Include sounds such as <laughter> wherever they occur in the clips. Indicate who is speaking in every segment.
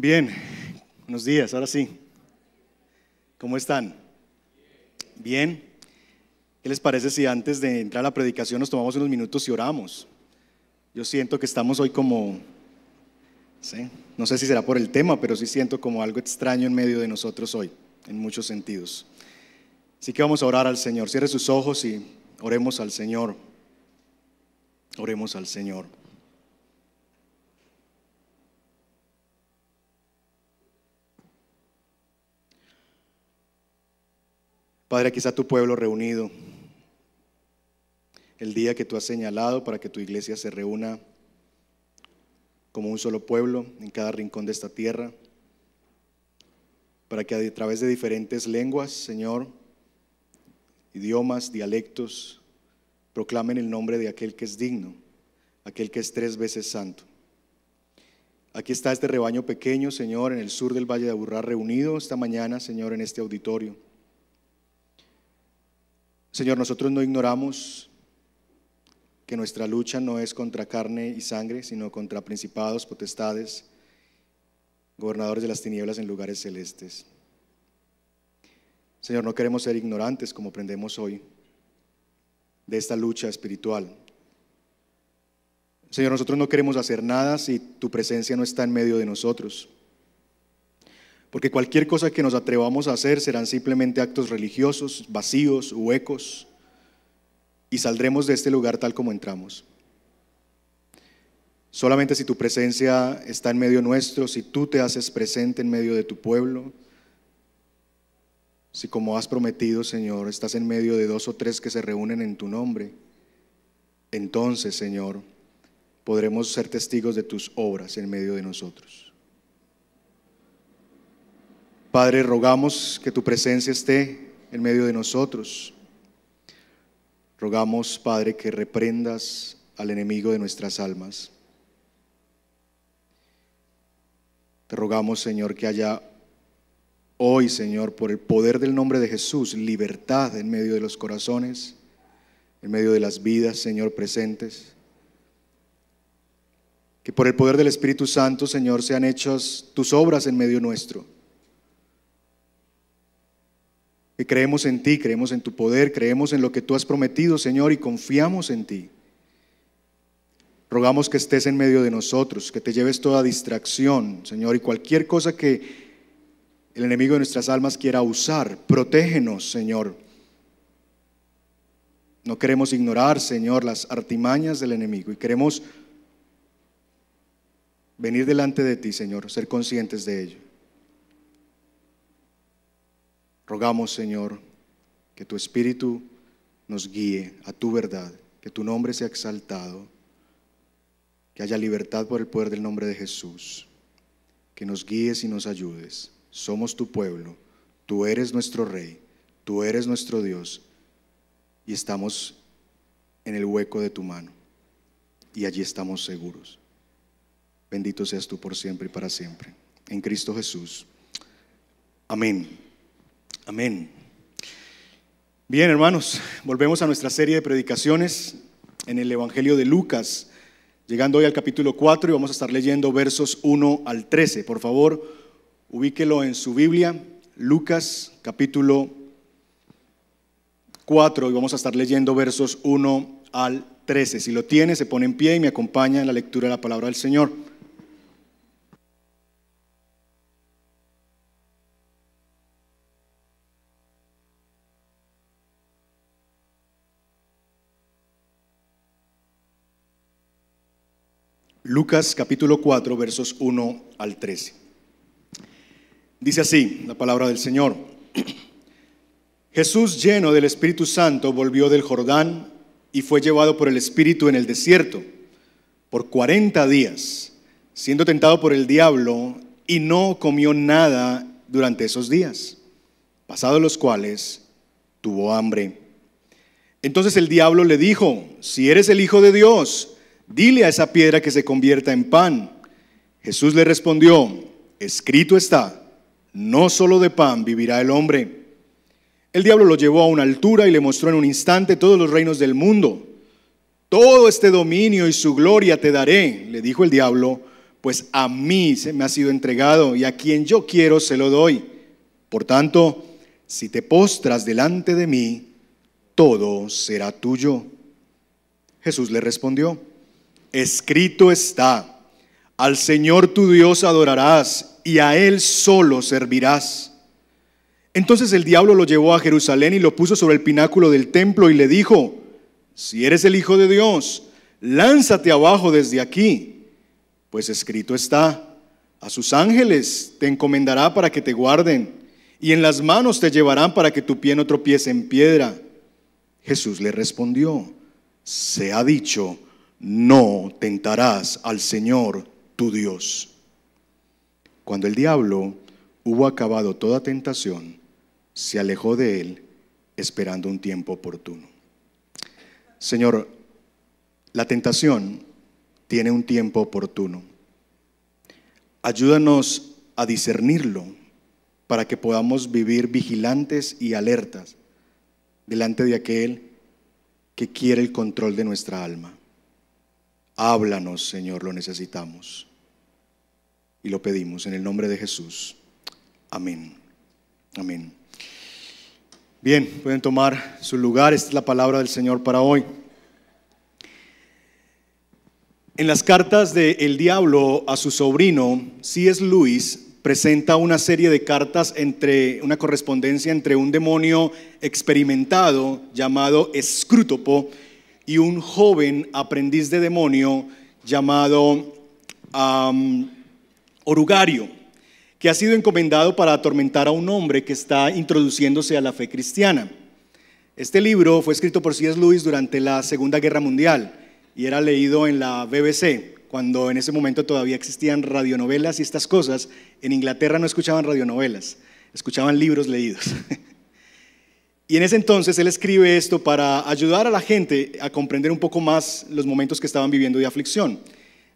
Speaker 1: Bien, buenos días, ahora sí. ¿Cómo están? Bien. ¿Qué les parece si antes de entrar a la predicación nos tomamos unos minutos y oramos? Yo siento que estamos hoy como, no sé si será por el tema, pero sí siento como algo extraño en medio de nosotros hoy, en muchos sentidos. Así que vamos a orar al Señor. Cierre sus ojos y oremos al Señor. Oremos al Señor. Padre, aquí está tu pueblo reunido. El día que tú has señalado para que tu iglesia se reúna como un solo pueblo en cada rincón de esta tierra, para que a través de diferentes lenguas, Señor, idiomas, dialectos, proclamen el nombre de aquel que es digno, aquel que es tres veces santo. Aquí está este rebaño pequeño, Señor, en el sur del Valle de Aburrá, reunido esta mañana, Señor, en este auditorio. Señor, nosotros no ignoramos que nuestra lucha no es contra carne y sangre, sino contra principados, potestades, gobernadores de las tinieblas en lugares celestes. Señor, no queremos ser ignorantes como aprendemos hoy de esta lucha espiritual. Señor, nosotros no queremos hacer nada si tu presencia no está en medio de nosotros. Porque cualquier cosa que nos atrevamos a hacer serán simplemente actos religiosos, vacíos, huecos, y saldremos de este lugar tal como entramos. Solamente si tu presencia está en medio nuestro, si tú te haces presente en medio de tu pueblo, si como has prometido, Señor, estás en medio de dos o tres que se reúnen en tu nombre, entonces, Señor, podremos ser testigos de tus obras en medio de nosotros. Padre, rogamos que tu presencia esté en medio de nosotros. Rogamos, Padre, que reprendas al enemigo de nuestras almas. Te rogamos, Señor, que haya hoy, Señor, por el poder del nombre de Jesús, libertad en medio de los corazones, en medio de las vidas, Señor, presentes. Que por el poder del Espíritu Santo, Señor, sean hechas tus obras en medio nuestro que creemos en ti, creemos en tu poder, creemos en lo que tú has prometido, Señor, y confiamos en ti. Rogamos que estés en medio de nosotros, que te lleves toda distracción, Señor, y cualquier cosa que el enemigo de nuestras almas quiera usar. Protégenos, Señor. No queremos ignorar, Señor, las artimañas del enemigo y queremos venir delante de ti, Señor, ser conscientes de ello. Rogamos, Señor, que tu Espíritu nos guíe a tu verdad, que tu nombre sea exaltado, que haya libertad por el poder del nombre de Jesús, que nos guíes y nos ayudes. Somos tu pueblo, tú eres nuestro Rey, tú eres nuestro Dios y estamos en el hueco de tu mano y allí estamos seguros. Bendito seas tú por siempre y para siempre. En Cristo Jesús. Amén. Amén. Bien, hermanos, volvemos a nuestra serie de predicaciones en el Evangelio de Lucas, llegando hoy al capítulo 4 y vamos a estar leyendo versos 1 al 13. Por favor, ubíquelo en su Biblia, Lucas capítulo 4 y vamos a estar leyendo versos 1 al 13. Si lo tiene, se pone en pie y me acompaña en la lectura de la palabra del Señor. Lucas capítulo 4 versos 1 al 13. Dice así la palabra del Señor. <clears throat> Jesús lleno del Espíritu Santo volvió del Jordán y fue llevado por el Espíritu en el desierto por 40 días, siendo tentado por el diablo y no comió nada durante esos días, pasados los cuales tuvo hambre. Entonces el diablo le dijo, si eres el Hijo de Dios, dile a esa piedra que se convierta en pan. Jesús le respondió, escrito está, no solo de pan vivirá el hombre. El diablo lo llevó a una altura y le mostró en un instante todos los reinos del mundo. Todo este dominio y su gloria te daré, le dijo el diablo, pues a mí se me ha sido entregado y a quien yo quiero se lo doy. Por tanto, si te postras delante de mí, todo será tuyo. Jesús le respondió, escrito está, al Señor tu Dios adorarás y a Él solo servirás. Entonces el diablo lo llevó a Jerusalén y lo puso sobre el pináculo del templo y le dijo, si eres el Hijo de Dios, lánzate abajo desde aquí, pues escrito está, a sus ángeles te encomendará para que te guarden, y en las manos te llevarán para que tu pie no tropiece en piedra. Jesús le respondió, se ha dicho, no tentarás al Señor tu Dios. Cuando el diablo hubo acabado toda tentación, se alejó de él esperando un tiempo oportuno. Señor, la tentación tiene un tiempo oportuno. Ayúdanos a discernirlo para que podamos vivir vigilantes y alertas delante de aquel que quiere el control de nuestra alma. Háblanos, Señor, lo necesitamos. Y lo pedimos en el nombre de Jesús. Amén. Amén. Bien, pueden tomar su lugar. Esta es la palabra del Señor para hoy. En las cartas de El Diablo a su sobrino, C.S. Lewis presenta una serie de cartas entre una correspondencia entre un demonio experimentado llamado Escrútopo y un joven aprendiz de demonio llamado Orugario, que ha sido encomendado para atormentar a un hombre que está introduciéndose a la fe cristiana. Este libro fue escrito por C.S. Lewis durante la Segunda Guerra Mundial y era leído en la BBC, cuando en ese momento todavía existían radionovelas y estas cosas. En Inglaterra no escuchaban radionovelas, escuchaban libros leídos. <laughs> Y en ese entonces él escribe esto para ayudar a la gente a comprender un poco más los momentos que estaban viviendo de aflicción.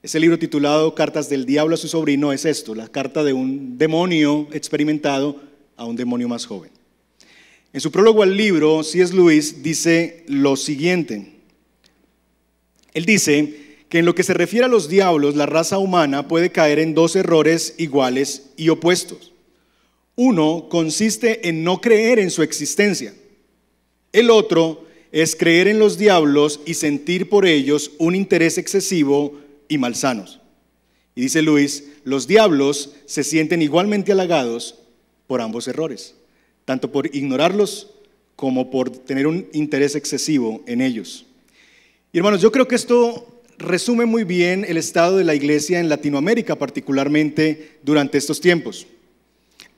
Speaker 1: Ese libro titulado Cartas del Diablo a su sobrino es esto, la carta de un demonio experimentado a un demonio más joven. En su prólogo al libro, C.S. Lewis dice lo siguiente. Él dice que en lo que se refiere a los diablos, la raza humana puede caer en dos errores iguales y opuestos. Uno consiste en no creer en su existencia. El otro es creer en los diablos y sentir por ellos un interés excesivo y malsanos. Y dice Luis, los diablos se sienten igualmente halagados por ambos errores, tanto por ignorarlos como por tener un interés excesivo en ellos. Y hermanos, yo creo que esto resume muy bien el estado de la iglesia en Latinoamérica, particularmente durante estos tiempos.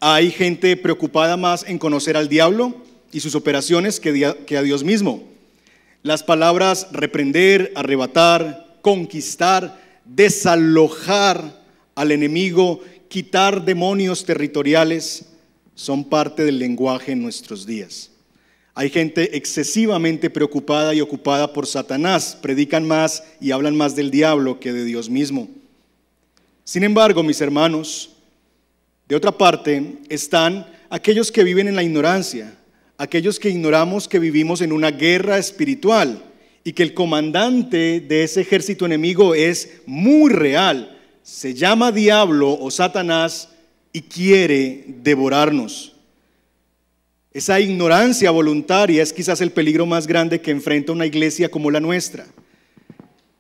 Speaker 1: Hay gente preocupada más en conocer al diablo y sus operaciones que a Dios mismo. Las palabras reprender, arrebatar, conquistar, desalojar al enemigo, quitar demonios territoriales, son parte del lenguaje en nuestros días. Hay gente excesivamente preocupada y ocupada por Satanás, predican más y hablan más del diablo que de Dios mismo. Sin embargo, mis hermanos, de otra parte están aquellos que viven en la ignorancia, aquellos que ignoramos que vivimos en una guerra espiritual y que el comandante de ese ejército enemigo es muy real, se llama diablo o Satanás y quiere devorarnos. Esa ignorancia voluntaria es quizás el peligro más grande que enfrenta una iglesia como la nuestra.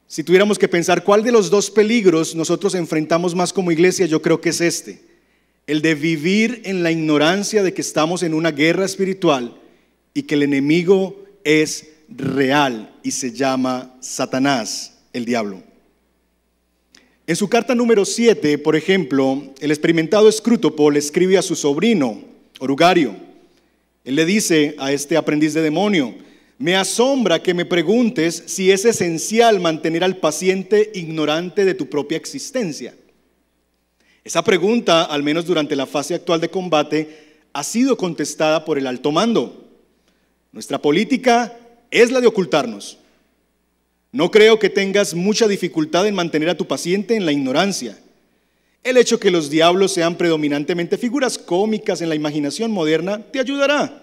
Speaker 1: Si tuviéramos que pensar cuál de los dos peligros nosotros enfrentamos más como iglesia, yo creo que es este. El de vivir en la ignorancia de que estamos en una guerra espiritual y que el enemigo es real y se llama Satanás, el diablo. En su carta número 7, por ejemplo, el experimentado Escrútopo le escribe a su sobrino, Orugario, él le dice a este aprendiz de demonio, me asombra que me preguntes si es esencial mantener al paciente ignorante de tu propia existencia. Esa pregunta, al menos durante la fase actual de combate, ha sido contestada por el alto mando. Nuestra política es la de ocultarnos. No creo que tengas mucha dificultad en mantener a tu paciente en la ignorancia. El hecho que los diablos sean predominantemente figuras cómicas en la imaginación moderna te ayudará.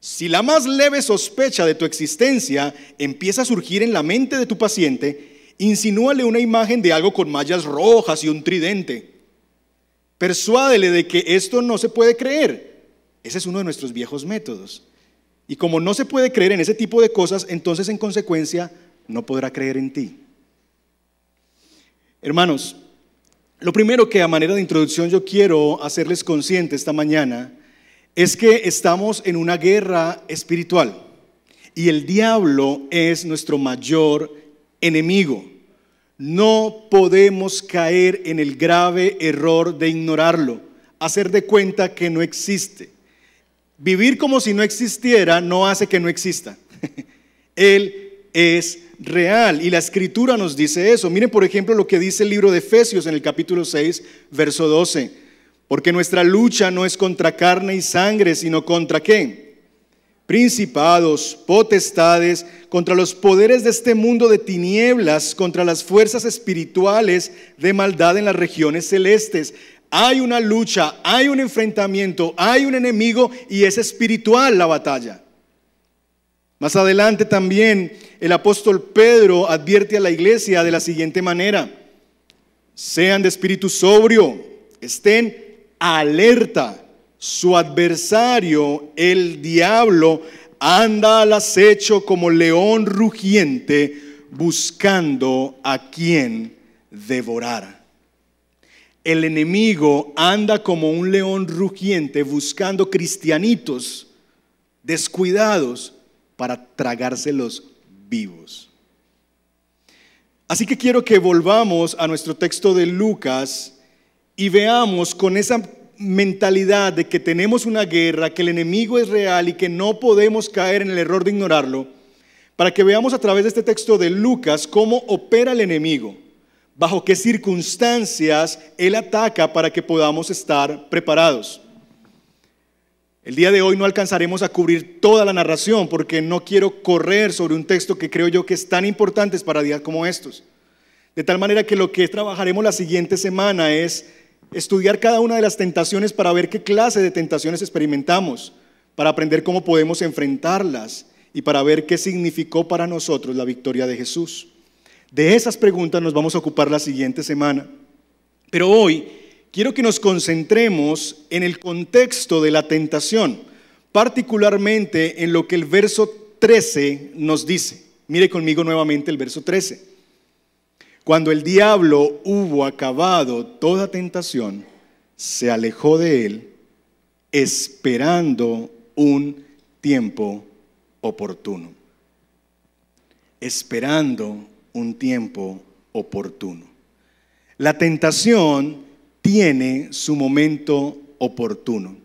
Speaker 1: Si la más leve sospecha de tu existencia empieza a surgir en la mente de tu paciente, Insinúale una imagen de algo con mallas rojas y un tridente. Persuádele de que esto no se puede creer. Ese es uno de nuestros viejos métodos. Y como no se puede creer en ese tipo de cosas, entonces en consecuencia no podrá creer en ti. Hermanos, lo primero que a manera de introducción yo quiero hacerles consciente esta mañana es que estamos en una guerra espiritual y el diablo es nuestro mayor enemigo. No podemos caer en el grave error de ignorarlo, hacer de cuenta que no existe. Vivir como si no existiera no hace que no exista. <laughs> Él es real y la escritura nos dice eso. Miren por ejemplo lo que dice el libro de Efesios en el capítulo 6, verso 12. Porque nuestra lucha no es contra carne y sangre, sino contra qué? Principados, potestades, contra los poderes de este mundo de tinieblas, contra las fuerzas espirituales de maldad en las regiones celestes. Hay una lucha, hay un enfrentamiento, hay un enemigo y es espiritual la batalla. Más adelante también el apóstol Pedro advierte a la iglesia de la siguiente manera, sean de espíritu sobrio, estén alerta, su adversario, el diablo, anda al acecho como león rugiente buscando a quien devorar. El enemigo anda como un león rugiente buscando cristianitos descuidados para tragárselos vivos. Así que quiero que volvamos a nuestro texto de Lucas y veamos con esa mentalidad de que tenemos una guerra, que el enemigo es real y que no podemos caer en el error de ignorarlo, para que veamos a través de este texto de Lucas cómo opera el enemigo, bajo qué circunstancias él ataca para que podamos estar preparados. El día de hoy no alcanzaremos a cubrir toda la narración porque no quiero correr sobre un texto que creo yo que es tan importante para días como estos. De tal manera que lo que trabajaremos la siguiente semana es estudiar cada una de las tentaciones para ver qué clase de tentaciones experimentamos, para aprender cómo podemos enfrentarlas y para ver qué significó para nosotros la victoria de Jesús. De esas preguntas nos vamos a ocupar la siguiente semana. Pero hoy quiero que nos concentremos en el contexto de la tentación, particularmente en lo que el verso 13 nos dice. Mire conmigo nuevamente el verso 13. Cuando el diablo hubo acabado toda tentación, se alejó de él esperando un tiempo oportuno. Esperando un tiempo oportuno. La tentación tiene su momento oportuno.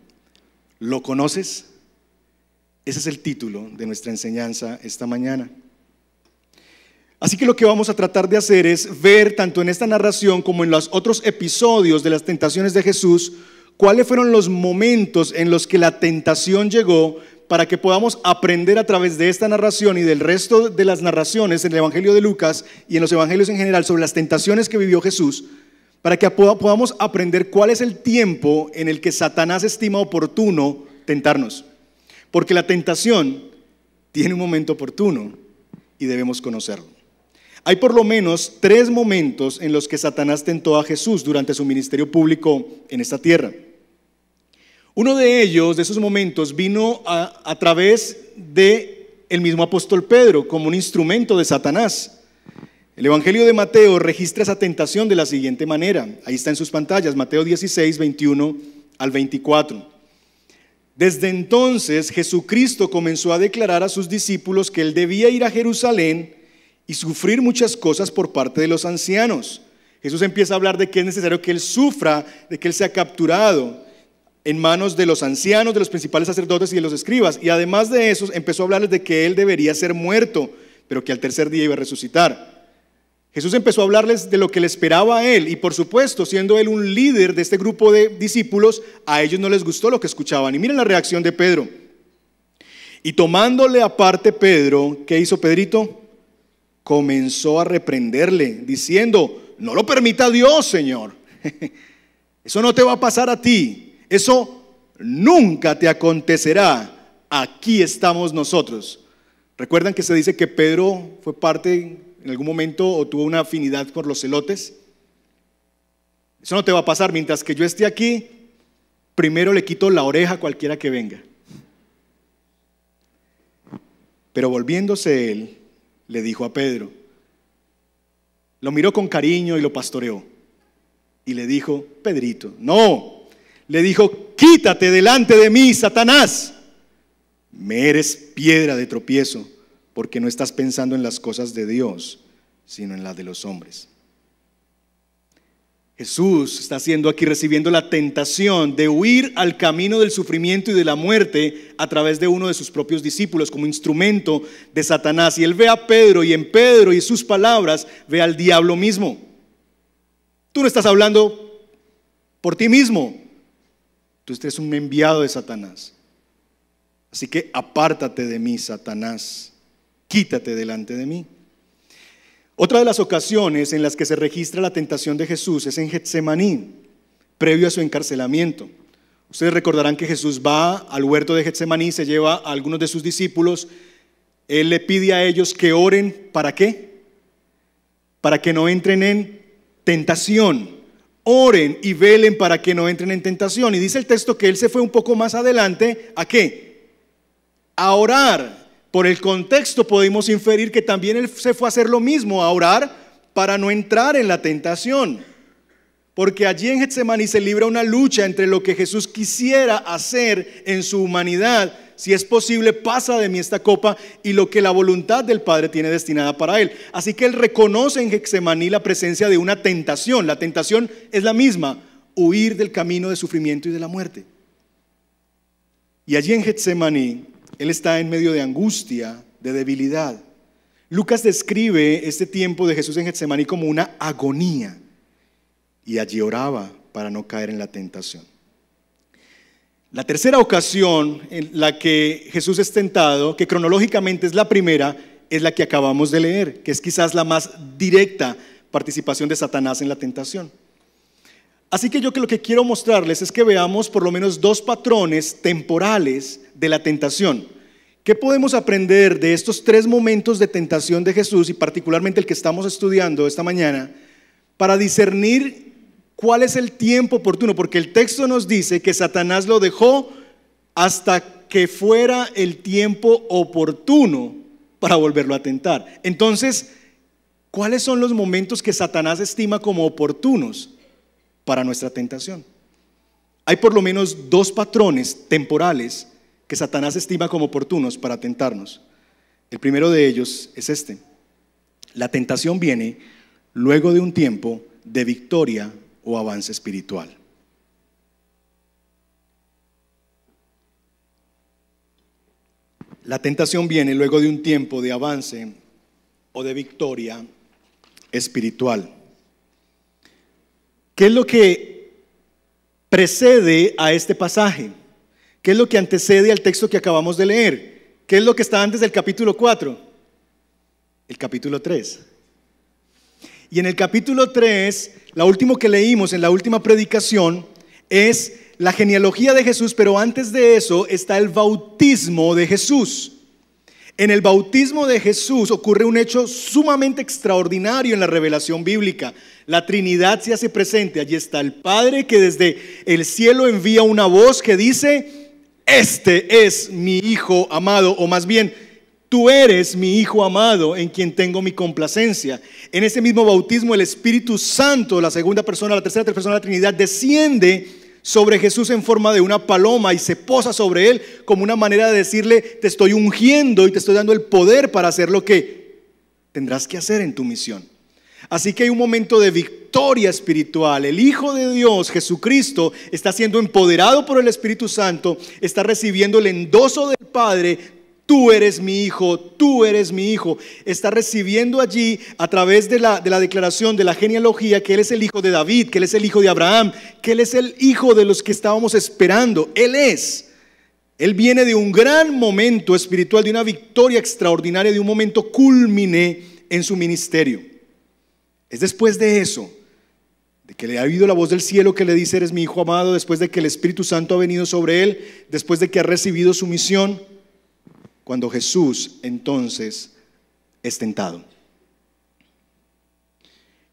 Speaker 1: ¿Lo conoces? Ese es el título de nuestra enseñanza esta mañana. Así que lo que vamos a tratar de hacer es ver tanto en esta narración como en los otros episodios de las tentaciones de Jesús, cuáles fueron los momentos en los que la tentación llegó para que podamos aprender a través de esta narración y del resto de las narraciones en el Evangelio de Lucas y en los Evangelios en general sobre las tentaciones que vivió Jesús, para que podamos aprender cuál es el tiempo en el que Satanás estima oportuno tentarnos. Porque la tentación tiene un momento oportuno y debemos conocerlo. Hay por lo menos tres momentos en los que Satanás tentó a Jesús durante su ministerio público en esta tierra. Uno de ellos, de esos momentos, vino a, través de el mismo apóstol Pedro como un instrumento de Satanás. El Evangelio de Mateo registra esa tentación de la siguiente manera. Ahí está en sus pantallas, Mateo 16, 21 al 24. Desde entonces Jesucristo comenzó a declarar a sus discípulos que él debía ir a Jerusalén y sufrir muchas cosas por parte de los ancianos. Jesús empieza a hablar de que es necesario que él sufra, de que él sea capturado en manos de los ancianos, de los principales sacerdotes y de los escribas. Y además de eso, empezó a hablarles de que él debería ser muerto, pero que al tercer día iba a resucitar. Jesús empezó a hablarles de lo que le esperaba a él y por supuesto, siendo él un líder de este grupo de discípulos, a ellos no les gustó lo que escuchaban. Y miren la reacción de Pedro. Y tomándole aparte Pedro, ¿qué hizo Pedrito? Comenzó a reprenderle, diciendo, no lo permita Dios, Señor. <laughs> Eso no te va a pasar a ti. Eso nunca te acontecerá. Aquí estamos nosotros. Recuerdan que se dice que Pedro fue parte en algún momento o tuvo una afinidad por los celotes? Eso no te va a pasar. Mientras que yo esté aquí, primero le quito la oreja a cualquiera que venga. Pero volviéndose él, le dijo a Pedro, lo miró con cariño y lo pastoreó. Y le dijo, Pedrito, no, le dijo, quítate delante de mí, Satanás. Me eres piedra de tropiezo, porque no estás pensando en las cosas de Dios, sino en las de los hombres. Jesús está haciendo aquí recibiendo la tentación de huir al camino del sufrimiento y de la muerte a través de uno de sus propios discípulos como instrumento de Satanás. Y él ve a Pedro y en Pedro y sus palabras ve al diablo mismo. Tú no estás hablando por ti mismo. Tú eres un enviado de Satanás. Así que apártate de mí, Satanás. Quítate delante de mí. Otra de las ocasiones en las que se registra la tentación de Jesús es en Getsemaní, previo a su encarcelamiento. Ustedes recordarán que Jesús va al huerto de Getsemaní, se lleva a algunos de sus discípulos, él le pide a ellos que oren, ¿para qué? Para que no entren en tentación. Oren y velen para que no entren en tentación. Y dice el texto que él se fue un poco más adelante, ¿a qué? A orar. Por el contexto podemos inferir que también él se fue a hacer lo mismo, a orar para no entrar en la tentación. Porque allí en Getsemaní se libra una lucha entre lo que Jesús quisiera hacer en su humanidad, si es posible, pasa de mí esta copa, y lo que la voluntad del Padre tiene destinada para él. Así que él reconoce en Getsemaní la presencia de una tentación. La tentación es la misma, huir del camino de sufrimiento y de la muerte. Y allí en Getsemaní él está en medio de angustia, de debilidad. Lucas describe este tiempo de Jesús en Getsemaní como una agonía y allí oraba para no caer en la tentación. La tercera ocasión en la que Jesús es tentado, que cronológicamente es la primera, es la que acabamos de leer, que es quizás la más directa participación de Satanás en la tentación. Así que yo que lo que quiero mostrarles es que veamos por lo menos dos patrones temporales de la tentación. ¿Qué podemos aprender de estos tres momentos de tentación de Jesús y particularmente el que estamos estudiando esta mañana para discernir cuál es el tiempo oportuno? Porque el texto nos dice que Satanás lo dejó hasta que fuera el tiempo oportuno para volverlo a tentar. Entonces, ¿cuáles son los momentos que Satanás estima como oportunos? para nuestra tentación. Hay por lo menos dos patrones temporales que Satanás estima como oportunos para tentarnos. El primero de ellos es este. La tentación viene luego de un tiempo de victoria o avance espiritual. La tentación viene luego de un tiempo de avance o de victoria espiritual. ¿Qué es lo que precede a este pasaje? ¿Qué es lo que antecede al texto que acabamos de leer? ¿Qué es lo que está antes del capítulo 4? El capítulo 3. Y en el capítulo 3, la última que leímos en la última predicación es la genealogía de Jesús, pero antes de eso está el bautismo de Jesús. En el bautismo de Jesús ocurre un hecho sumamente extraordinario en la revelación bíblica. La Trinidad se hace presente. Allí está el Padre que desde el cielo envía una voz que dice, este es mi Hijo amado, o más bien, tú eres mi Hijo amado en quien tengo mi complacencia. En ese mismo bautismo el Espíritu Santo, la segunda persona, la tercera persona de la Trinidad, desciende sobre Jesús en forma de una paloma y se posa sobre él como una manera de decirle, te estoy ungiendo y te estoy dando el poder para hacer lo que tendrás que hacer en tu misión. Así que hay un momento de victoria espiritual. El Hijo de Dios, Jesucristo, está siendo empoderado por el Espíritu Santo, está recibiendo el endoso del Padre. Tú eres mi hijo, tú eres mi hijo. Está recibiendo allí a través de la, de la declaración de la genealogía que Él es el hijo de David, que Él es el hijo de Abraham, que Él es el hijo de los que estábamos esperando. Él es. Él viene de un gran momento espiritual, de una victoria extraordinaria, de un momento culmine en su ministerio. Es después de eso, de que le ha oído la voz del cielo que le dice, eres mi hijo amado, después de que el Espíritu Santo ha venido sobre él, después de que ha recibido su misión, cuando Jesús entonces es tentado.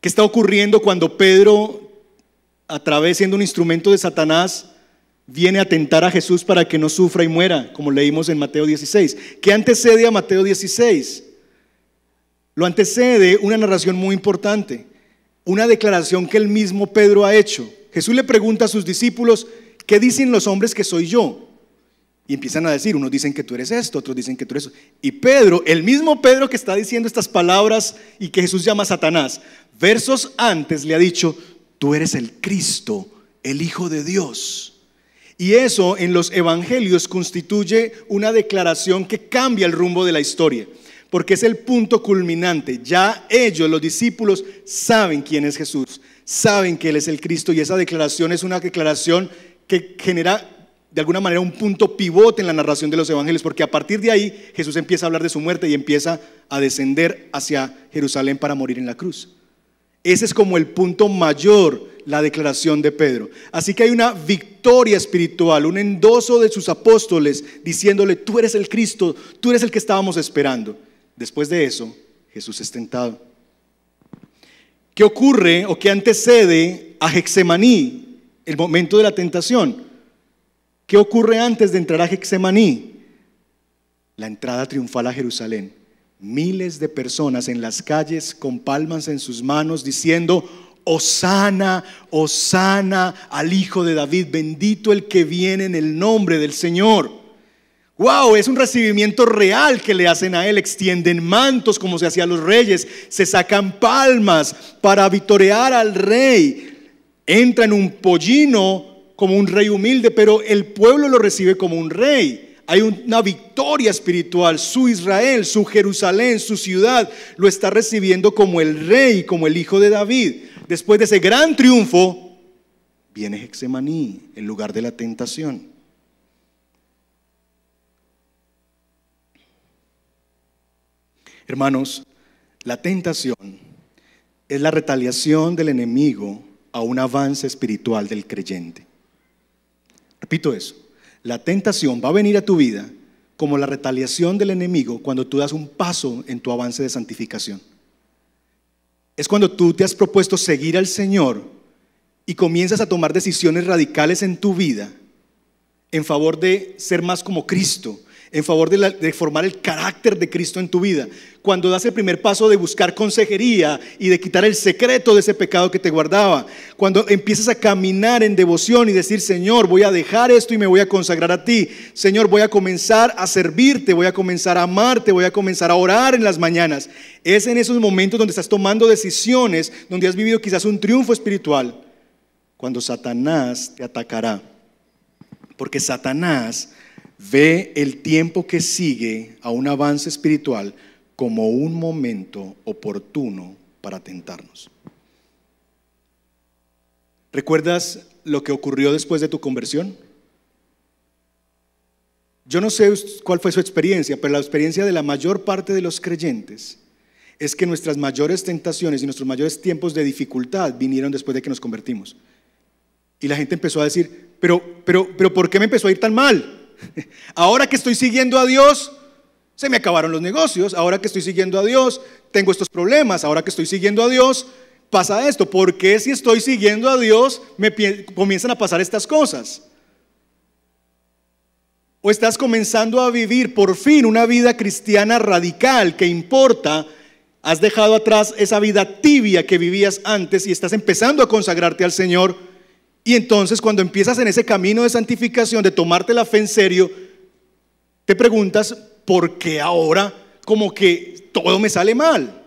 Speaker 1: ¿Qué está ocurriendo cuando Pedro, a través siendo un instrumento de Satanás, viene a tentar a Jesús para que no sufra y muera, como leímos en Mateo 16? ¿Qué antecede a Mateo 16? Lo antecede una narración muy importante, una declaración que el mismo Pedro ha hecho. Jesús le pregunta a sus discípulos, ¿qué dicen los hombres que soy yo? Y empiezan a decir, unos dicen que tú eres esto, otros dicen que tú eres eso. Y Pedro, el mismo Pedro que está diciendo estas palabras y que Jesús llama Satanás, versos antes le ha dicho, tú eres el Cristo, el Hijo de Dios. Y eso en los evangelios constituye una declaración que cambia el rumbo de la historia, porque es el punto culminante. Ya ellos, los discípulos, saben quién es Jesús, saben que Él es el Cristo y esa declaración es una declaración que genera de alguna manera un punto pivote en la narración de los evangelios, porque a partir de ahí Jesús empieza a hablar de su muerte y empieza a descender hacia Jerusalén para morir en la cruz. Ese es como el punto mayor, la declaración de Pedro. Así que hay una victoria espiritual, un endoso de sus apóstoles diciéndole, tú eres el Cristo, tú eres el que estábamos esperando. Después de eso, Jesús es tentado. ¿Qué ocurre o qué antecede a Hexemaní, el momento de la tentación? ¿Qué ocurre antes de entrar a Hexemaní? La entrada triunfal a Jerusalén. Miles de personas en las calles con palmas en sus manos diciendo, Osana, Osana al Hijo de David, bendito el que viene en el nombre del Señor. Wow, es un recibimiento real que le hacen a él. Extienden mantos como se hacía a los reyes, se sacan palmas para vitorear al rey. Entra en un pollino como un rey humilde, pero el pueblo lo recibe como un rey. Hay una victoria espiritual. Su Israel, su Jerusalén, su ciudad lo está recibiendo como el rey, como el hijo de David. Después de ese gran triunfo, viene Hexemaní, el lugar de la tentación. Hermanos, la tentación es la retaliación del enemigo a un avance espiritual del creyente. Repito eso. La tentación va a venir a tu vida como la retaliación del enemigo cuando tú das un paso en tu avance de santificación. Es cuando tú te has propuesto seguir al Señor y comienzas a tomar decisiones radicales en tu vida en favor de ser más como Cristo, en favor de, formar el carácter de Cristo en tu vida. Cuando das el primer paso de buscar consejería y de quitar el secreto de ese pecado que te guardaba. Cuando empiezas a caminar en devoción y decir, Señor, voy a dejar esto y me voy a consagrar a ti. Señor, voy a comenzar a servirte, voy a comenzar a amarte, voy a comenzar a orar en las mañanas. Es en esos momentos donde estás tomando decisiones, donde has vivido quizás un triunfo espiritual, cuando Satanás te atacará. Porque Satanás ve el tiempo que sigue a un avance espiritual como un momento oportuno para tentarnos. ¿Recuerdas lo que ocurrió después de tu conversión? Yo no sé cuál fue su experiencia, pero la experiencia de la mayor parte de los creyentes es que nuestras mayores tentaciones y nuestros mayores tiempos de dificultad vinieron después de que nos convertimos. Y la gente empezó a decir, pero, pero, pero, ¿por qué me empezó a ir tan mal? <laughs> Ahora que estoy siguiendo a Dios, se me acabaron los negocios. Ahora que estoy siguiendo a Dios, tengo estos problemas. Ahora que estoy siguiendo a Dios, pasa esto. ¿Por qué si estoy siguiendo a Dios me comienzan a pasar estas cosas? ¿O estás comenzando a vivir por fin una vida cristiana radical que importa? Has dejado atrás esa vida tibia que vivías antes y estás empezando a consagrarte al Señor y entonces cuando empiezas en ese camino de santificación, de tomarte la fe en serio, te preguntas, ¿por qué ahora como que todo me sale mal?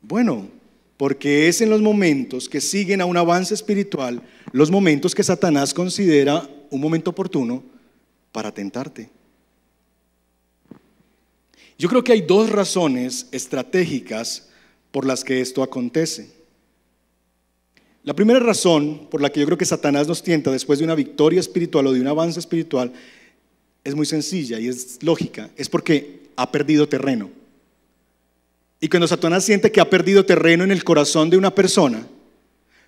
Speaker 1: Bueno, porque es en los momentos que siguen a un avance espiritual, los momentos que Satanás considera un momento oportuno para tentarte. Yo creo que hay dos razones estratégicas por las que esto acontece. La primera razón por la que yo creo que Satanás nos tienta después de una victoria espiritual o de un avance espiritual es muy sencilla y es lógica. Es porque ha perdido terreno. Y cuando Satanás siente que ha perdido terreno en el corazón de una persona,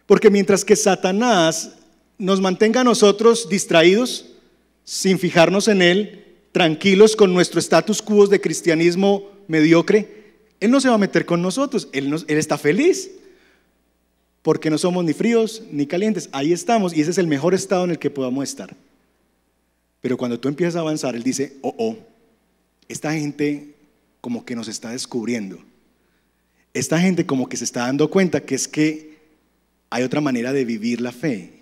Speaker 1: porque mientras que Satanás nos mantenga a nosotros distraídos, sin fijarnos en Él, tranquilos con nuestro status quo de cristianismo mediocre, Él no se va a meter con nosotros, Él, él está feliz. Porque no somos ni fríos ni calientes. Ahí estamos y ese es el mejor estado en el que podamos estar. Pero cuando tú empiezas a avanzar, Él dice, oh, oh, esta gente como que nos está descubriendo. Esta gente como que se está dando cuenta que es que hay otra manera de vivir la fe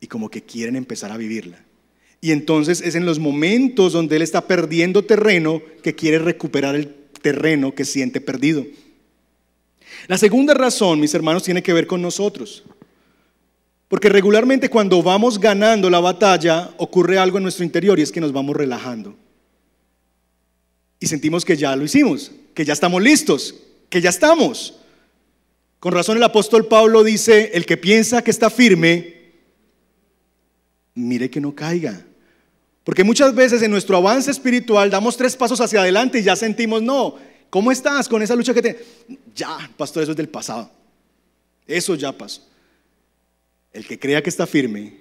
Speaker 1: y como que quieren empezar a vivirla. Y entonces es en los momentos donde Él está perdiendo terreno que quiere recuperar el terreno que siente perdido. La segunda razón, mis hermanos, tiene que ver con nosotros. Porque regularmente cuando vamos ganando la batalla ocurre algo en nuestro interior y es que nos vamos relajando. Y sentimos que ya lo hicimos, que ya estamos listos, que ya estamos. Con razón el apóstol Pablo dice, el que piensa que está firme, mire que no caiga. Porque muchas veces en nuestro avance espiritual damos tres pasos hacia adelante y ya sentimos, no, ¿cómo estás con esa lucha que te... Ya, pastor, eso es del pasado. Eso ya pasó. El que crea que está firme,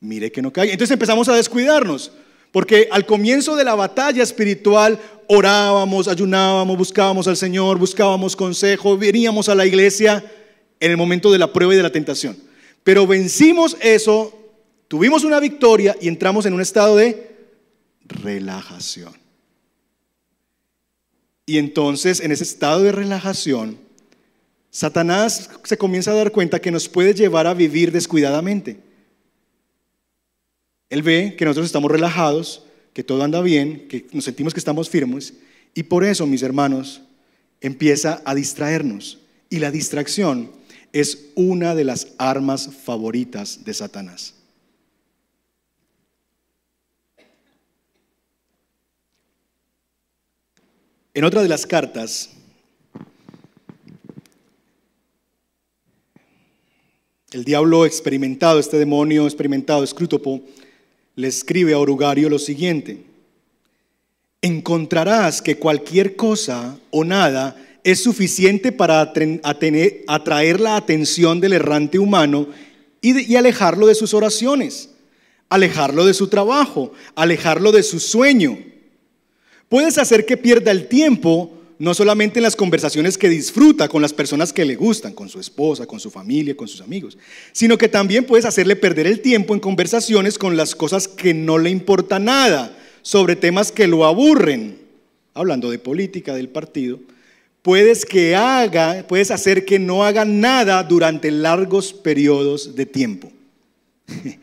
Speaker 1: mire que no caiga. Entonces empezamos a descuidarnos. Porque al comienzo de la batalla espiritual orábamos, ayunábamos, buscábamos al Señor, buscábamos consejo, veníamos a la iglesia en el momento de la prueba y de la tentación. Pero vencimos eso, tuvimos una victoria y entramos en un estado de relajación. Y entonces en ese estado de relajación, Satanás se comienza a dar cuenta que nos puede llevar a vivir descuidadamente. Él ve que nosotros estamos relajados, que todo anda bien, que nos sentimos que estamos firmes y por eso, mis hermanos, empieza a distraernos. Y la distracción es una de las armas favoritas de Satanás. En otra de las cartas, el diablo experimentado, este demonio experimentado, Scrutopo, le escribe a Orugario lo siguiente, encontrarás que cualquier cosa o nada es suficiente para atraer la atención del errante humano y, alejarlo de sus oraciones, alejarlo de su trabajo, alejarlo de su sueño. Puedes hacer que pierda el tiempo no solamente en las conversaciones que disfruta con las personas que le gustan, con su esposa, con su familia, con sus amigos, sino que también puedes hacerle perder el tiempo en conversaciones con las cosas que no le importa nada, sobre temas que lo aburren, hablando de política, del partido. Puedes que haga, puedes hacer que no haga nada durante largos periodos de tiempo. <laughs>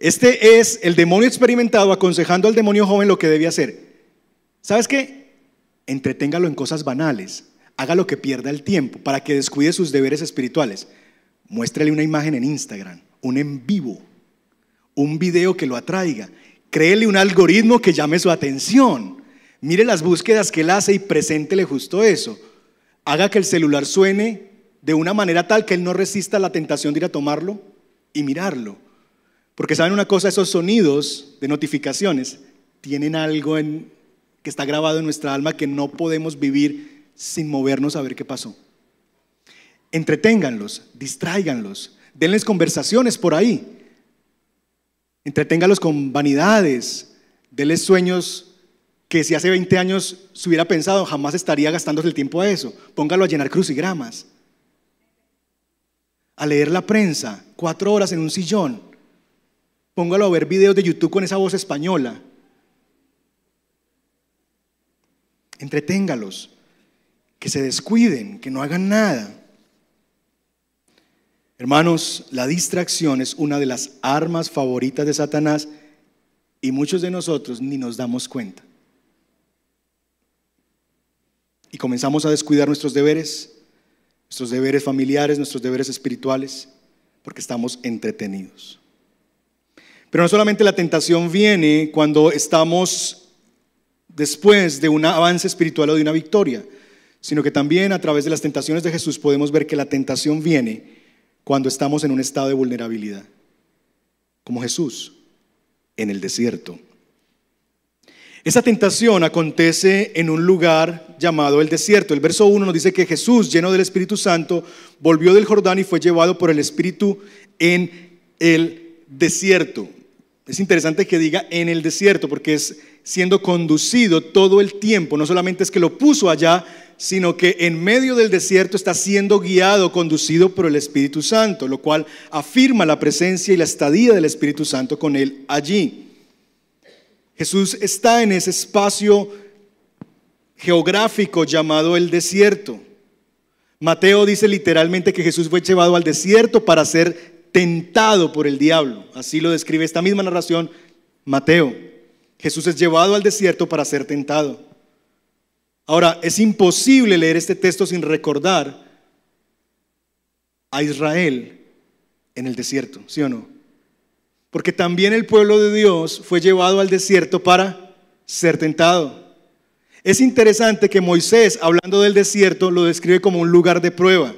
Speaker 1: Este es el demonio experimentado aconsejando al demonio joven lo que debe hacer. ¿Sabes qué? entreténgalo en cosas banales, haga lo que pierda el tiempo para que descuide sus deberes espirituales. Muéstrele una imagen en Instagram, un en vivo, un video que lo atraiga, créele un algoritmo que llame su atención. Mire las búsquedas que él hace y preséntele justo eso. Haga que el celular suene de una manera tal que él no resista la tentación de ir a tomarlo y mirarlo. Porque saben una cosa, esos sonidos de notificaciones tienen algo en, que está grabado en nuestra alma que no podemos vivir sin movernos a ver qué pasó. Entreténganlos, distráiganlos, denles conversaciones por ahí. Entreténganlos con vanidades, denles sueños que si hace 20 años se hubiera pensado, jamás estaría gastándose el tiempo a eso. Póngalo a llenar crucigramas, a leer la prensa, cuatro horas en un sillón. Póngalo a ver videos de YouTube con esa voz española. Entreténgalos, que se descuiden, que no hagan nada. Hermanos, la distracción es una de las armas favoritas de Satanás y muchos de nosotros ni nos damos cuenta. Y comenzamos a descuidar nuestros deberes, nuestros deberes familiares, nuestros deberes espirituales, porque estamos entretenidos. Pero no solamente la tentación viene cuando estamos después de un avance espiritual o de una victoria, sino que también a través de las tentaciones de Jesús podemos ver que la tentación viene cuando estamos en un estado de vulnerabilidad, como Jesús en el desierto. Esa tentación acontece en un lugar llamado el desierto. El verso 1 nos dice que Jesús, lleno del Espíritu Santo, volvió del Jordán y fue llevado por el Espíritu en el desierto. Es interesante que diga en el desierto porque es siendo conducido todo el tiempo. No solamente es que lo puso allá, sino que en medio del desierto está siendo guiado, conducido por el Espíritu Santo, lo cual afirma la presencia y la estadía del Espíritu Santo con él allí. Jesús está en ese espacio geográfico llamado el desierto. Mateo dice literalmente que Jesús fue llevado al desierto para ser tentado por el diablo. Así lo describe esta misma narración Mateo. Jesús es llevado al desierto para ser tentado. Ahora, es imposible leer este texto sin recordar a Israel en el desierto, ¿sí o no? Porque también el pueblo de Dios fue llevado al desierto para ser tentado. Es interesante que Moisés, hablando del desierto, lo describe como un lugar de prueba.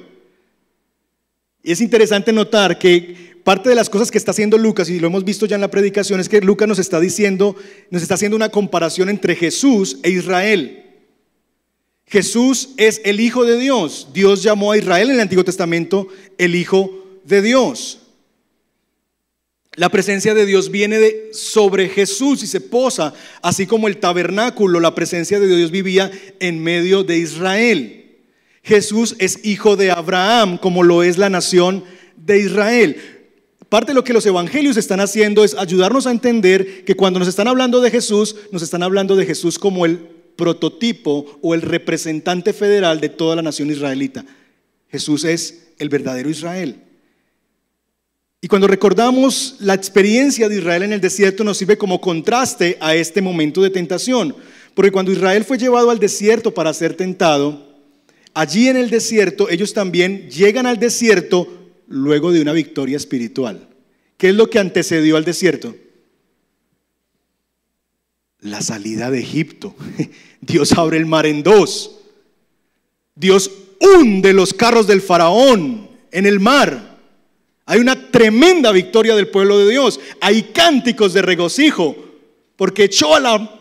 Speaker 1: Y es interesante notar que parte de las cosas que está haciendo Lucas, y lo hemos visto ya en la predicación, es que Lucas nos está diciendo, nos está haciendo una comparación entre Jesús e Israel. Jesús es el Hijo de Dios. Dios llamó a Israel en el Antiguo Testamento el Hijo de Dios. La presencia de Dios viene sobre Jesús y se posa, así como el tabernáculo, la presencia de Dios vivía en medio de Israel. Jesús es hijo de Abraham, como lo es la nación de Israel. Parte de lo que los evangelios están haciendo es ayudarnos a entender que cuando nos están hablando de Jesús, nos están hablando de Jesús como el prototipo o el representante federal de toda la nación israelita. Jesús es el verdadero Israel. Y cuando recordamos la experiencia de Israel en el desierto nos sirve como contraste a este momento de tentación. Porque cuando Israel fue llevado al desierto para ser tentado, allí en el desierto ellos también llegan al desierto luego de una victoria espiritual. ¿Qué es lo que antecedió al desierto? La salida de Egipto. <laughs> Dios abre el mar en dos. Dios hunde los carros del faraón en el mar. Hay una tremenda victoria del pueblo de Dios. Hay cánticos de regocijo porque echó a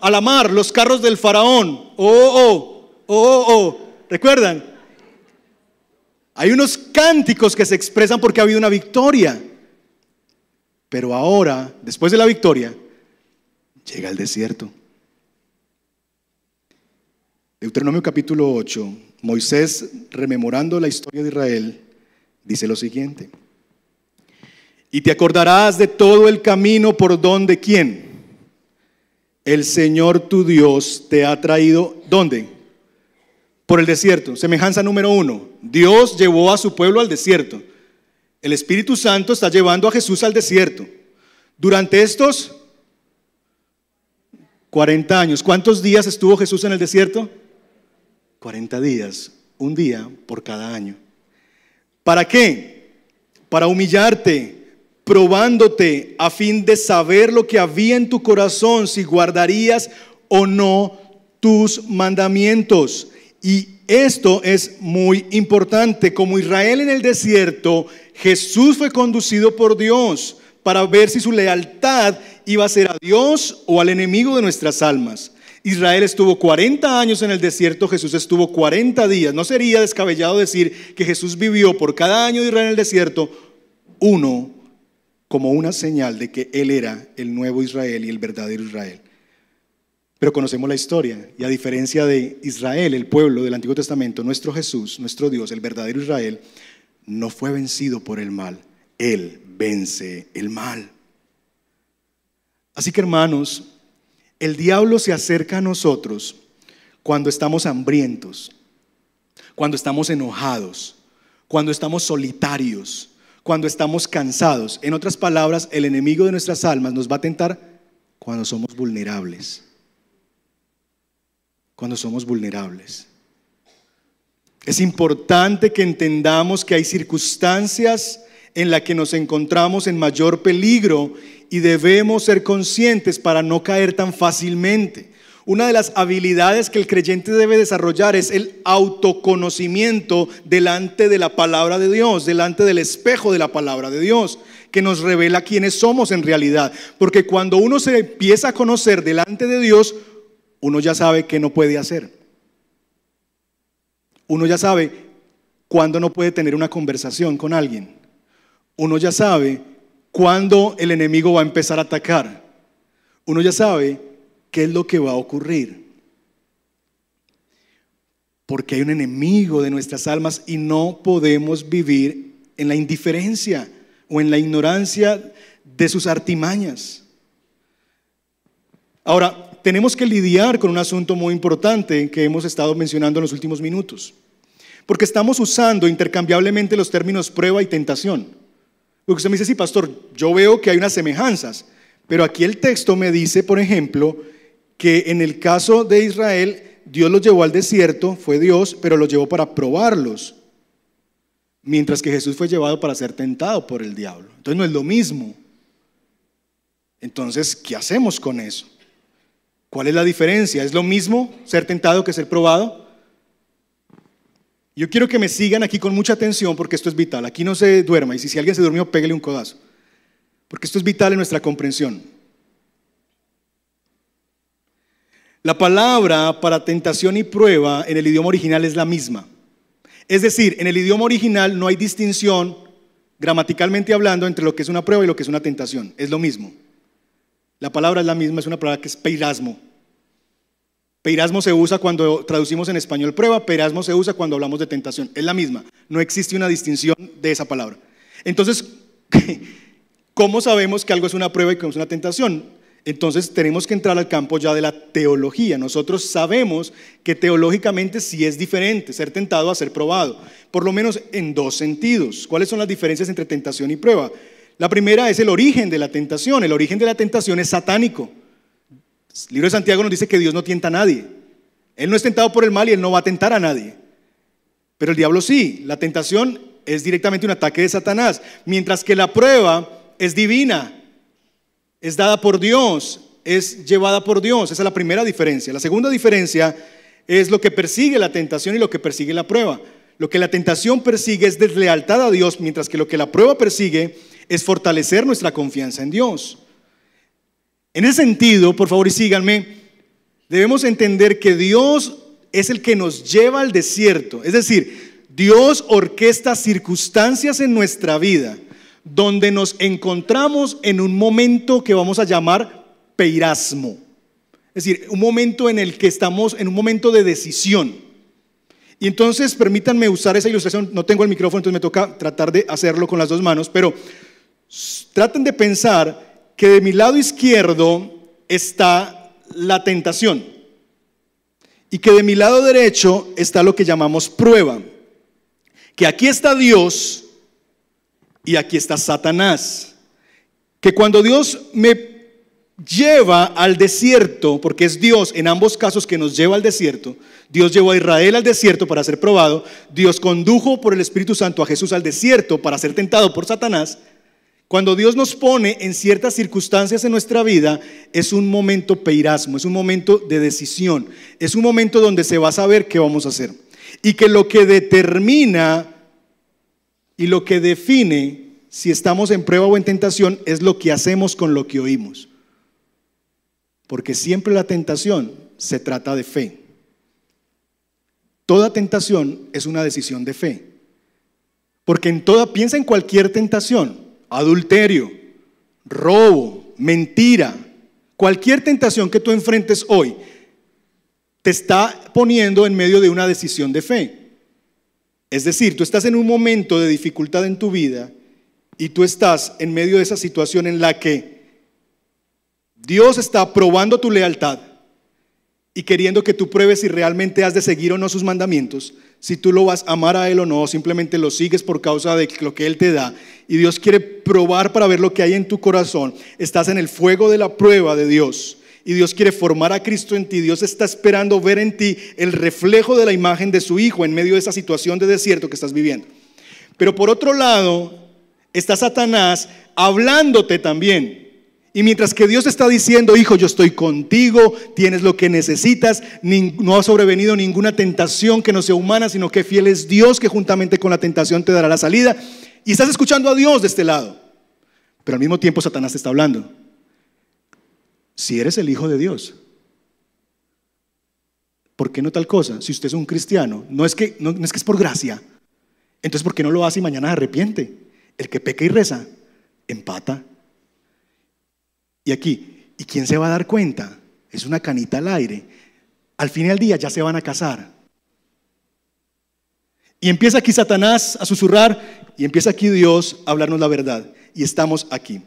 Speaker 1: la, mar los carros del faraón. Oh, oh, oh, oh, oh. ¿Recuerdan? Hay unos cánticos que se expresan porque ha habido una victoria. Pero ahora, después de la victoria, llega el desierto. Deuteronomio capítulo 8, Moisés, rememorando la historia de Israel, dice lo siguiente. Y te acordarás de todo el camino por donde quién? El Señor tu Dios te ha traído, ¿dónde? Por el desierto. Semejanza número uno. Dios llevó a su pueblo al desierto. El Espíritu Santo está llevando a Jesús al desierto. Durante estos 40 años, ¿cuántos días estuvo Jesús en el desierto? 40 días, un día por cada año. ¿Para qué? Para humillarte, probándote a fin de saber lo que había en tu corazón, si guardarías o no tus mandamientos. Y esto es muy importante. Como Israel en el desierto, Jesús fue conducido por Dios para ver si su lealtad iba a ser a Dios o al enemigo de nuestras almas. Israel estuvo 40 años en el desierto, Jesús estuvo 40 días. No sería descabellado decir que Jesús vivió por cada año de Israel en el desierto uno como una señal de que Él era el nuevo Israel y el verdadero Israel. Pero conocemos la historia y a diferencia de Israel, el pueblo del Antiguo Testamento, nuestro Jesús, nuestro Dios, el verdadero Israel, no fue vencido por el mal. Él vence el mal. Así que hermanos, el diablo se acerca a nosotros cuando estamos hambrientos, cuando estamos enojados, cuando estamos solitarios, cuando estamos cansados. En otras palabras, el enemigo de nuestras almas nos va a tentar cuando somos vulnerables. Cuando somos vulnerables. Es importante que entendamos que hay circunstancias en las que nos encontramos en mayor peligro y debemos ser conscientes para no caer tan fácilmente. Una de las habilidades que el creyente debe desarrollar es el autoconocimiento delante de la palabra de Dios, delante del espejo de la palabra de Dios, que nos revela quiénes somos en realidad. Porque cuando uno se empieza a conocer delante de Dios, uno ya sabe qué no puede hacer. Uno ya sabe cuándo no puede tener una conversación con alguien. Uno ya sabe cuándo el enemigo va a empezar a atacar. Uno ya sabe ¿qué es lo que va a ocurrir? Porque hay un enemigo de nuestras almas y no podemos vivir en la indiferencia o en la ignorancia de sus artimañas. Ahora, tenemos que lidiar con un asunto muy importante que hemos estado mencionando en los últimos minutos, porque estamos usando intercambiablemente los términos prueba y tentación. Porque usted me dice, sí, pastor, yo veo que hay unas semejanzas, pero aquí el texto me dice, por ejemplo, que en el caso de Israel, Dios los llevó al desierto, fue Dios, pero los llevó para probarlos, mientras que Jesús fue llevado para ser tentado por el diablo. Entonces no es lo mismo. Entonces, ¿qué hacemos con eso? ¿Cuál es la diferencia? ¿Es lo mismo ser tentado que ser probado? Yo quiero que me sigan aquí con mucha atención porque esto es vital. Aquí no se duerma y si, alguien se durmió, pégale un codazo. Porque esto es vital en nuestra comprensión. La palabra para tentación y prueba en el idioma original es la misma. Es decir, en el idioma original no hay distinción, gramaticalmente hablando, entre lo que es una prueba y lo que es una tentación. Es lo mismo. La palabra es la misma, es una palabra que es peirasmo. Peirasmo se usa cuando traducimos en español prueba, peirasmo se usa cuando hablamos de tentación. Es la misma, no existe una distinción de esa palabra. Entonces, <laughs> ¿cómo sabemos que algo es una prueba y que es una tentación? Entonces tenemos que entrar al campo ya de la teología. Nosotros sabemos que teológicamente sí es diferente ser tentado a ser probado, por lo menos en dos sentidos. ¿Cuáles son las diferencias entre tentación y prueba? La primera es el origen de la tentación. El origen de la tentación es satánico. El libro de Santiago nos dice que Dios no tienta a nadie. Él no es tentado por el mal y él no va a tentar a nadie. Pero el diablo sí. La tentación es directamente un ataque de Satanás, mientras que la prueba es divina, es dada por Dios, es llevada por Dios. Esa es la primera diferencia. La segunda diferencia es lo que persigue la tentación y lo que persigue la prueba. Lo que la tentación persigue es deslealtad a Dios, mientras que lo que la prueba persigue es fortalecer nuestra confianza en Dios. En ese sentido, por favor y síganme, debemos entender que Dios es el que nos lleva al desierto. Es decir, Dios orquesta circunstancias en nuestra vida donde nos encontramos en un momento que vamos a llamar peirasmo. Es decir, un momento en el que estamos en un momento de decisión. Y entonces permítanme usar esa ilustración, no tengo el micrófono, entonces me toca tratar de hacerlo con las dos manos, pero Traten de pensar que de mi lado izquierdo está la tentación y que de mi lado derecho está lo que llamamos prueba. Que aquí está Dios y aquí está Satanás. Que cuando Dios me lleva al desierto, porque es Dios en ambos casos que nos lleva al desierto, Dios llevó a Israel al desierto para ser probado, Dios condujo por el Espíritu Santo a Jesús al desierto para ser tentado por Satanás, cuando Dios nos pone en ciertas circunstancias en nuestra vida, es un momento peirasmo, es un momento de decisión, es un momento donde se va a saber qué vamos a hacer. Y que lo que determina y lo que define si estamos en prueba o en tentación es lo que hacemos con lo que oímos. Porque siempre la tentación se trata de fe. Toda tentación es una decisión de fe. Porque en toda, piensa en cualquier tentación adulterio, robo, mentira, cualquier tentación que tú enfrentes hoy, te está poniendo en medio de una decisión de fe. Es decir, tú estás en un momento de dificultad en tu vida y tú estás en medio de esa situación en la que Dios está probando tu lealtad y queriendo que tú pruebes si realmente has de seguir o no sus mandamientos, si tú lo vas a amar a Él o no, simplemente lo sigues por causa de lo que Él te da. Y Dios quiere probar para ver lo que hay en tu corazón. Estás en el fuego de la prueba de Dios. Y Dios quiere formar a Cristo en ti. Dios está esperando ver en ti el reflejo de la imagen de su Hijo en medio de esa situación de desierto que estás viviendo. Pero por otro lado, está Satanás hablándote también y mientras que Dios está diciendo, hijo, yo estoy contigo, tienes lo que necesitas, no ha sobrevenido ninguna tentación que no sea humana, sino que fiel es Dios que juntamente con la tentación te dará la salida. Y estás escuchando a Dios de este lado. Pero al mismo tiempo Satanás te está hablando. Si eres el hijo de Dios, ¿por qué no tal cosa? Si usted es un cristiano, no es que, no, es, que es por gracia. Entonces, ¿por qué no lo hace y mañana se arrepiente? El que peca y reza, empata. Y aquí, ¿y quién se va a dar cuenta? es una canita al aire. Al fin y al día ya se van a casar. Y empieza aquí Satanás a susurrar y empieza aquí Dios a hablarnos la verdad. Y estamos aquí.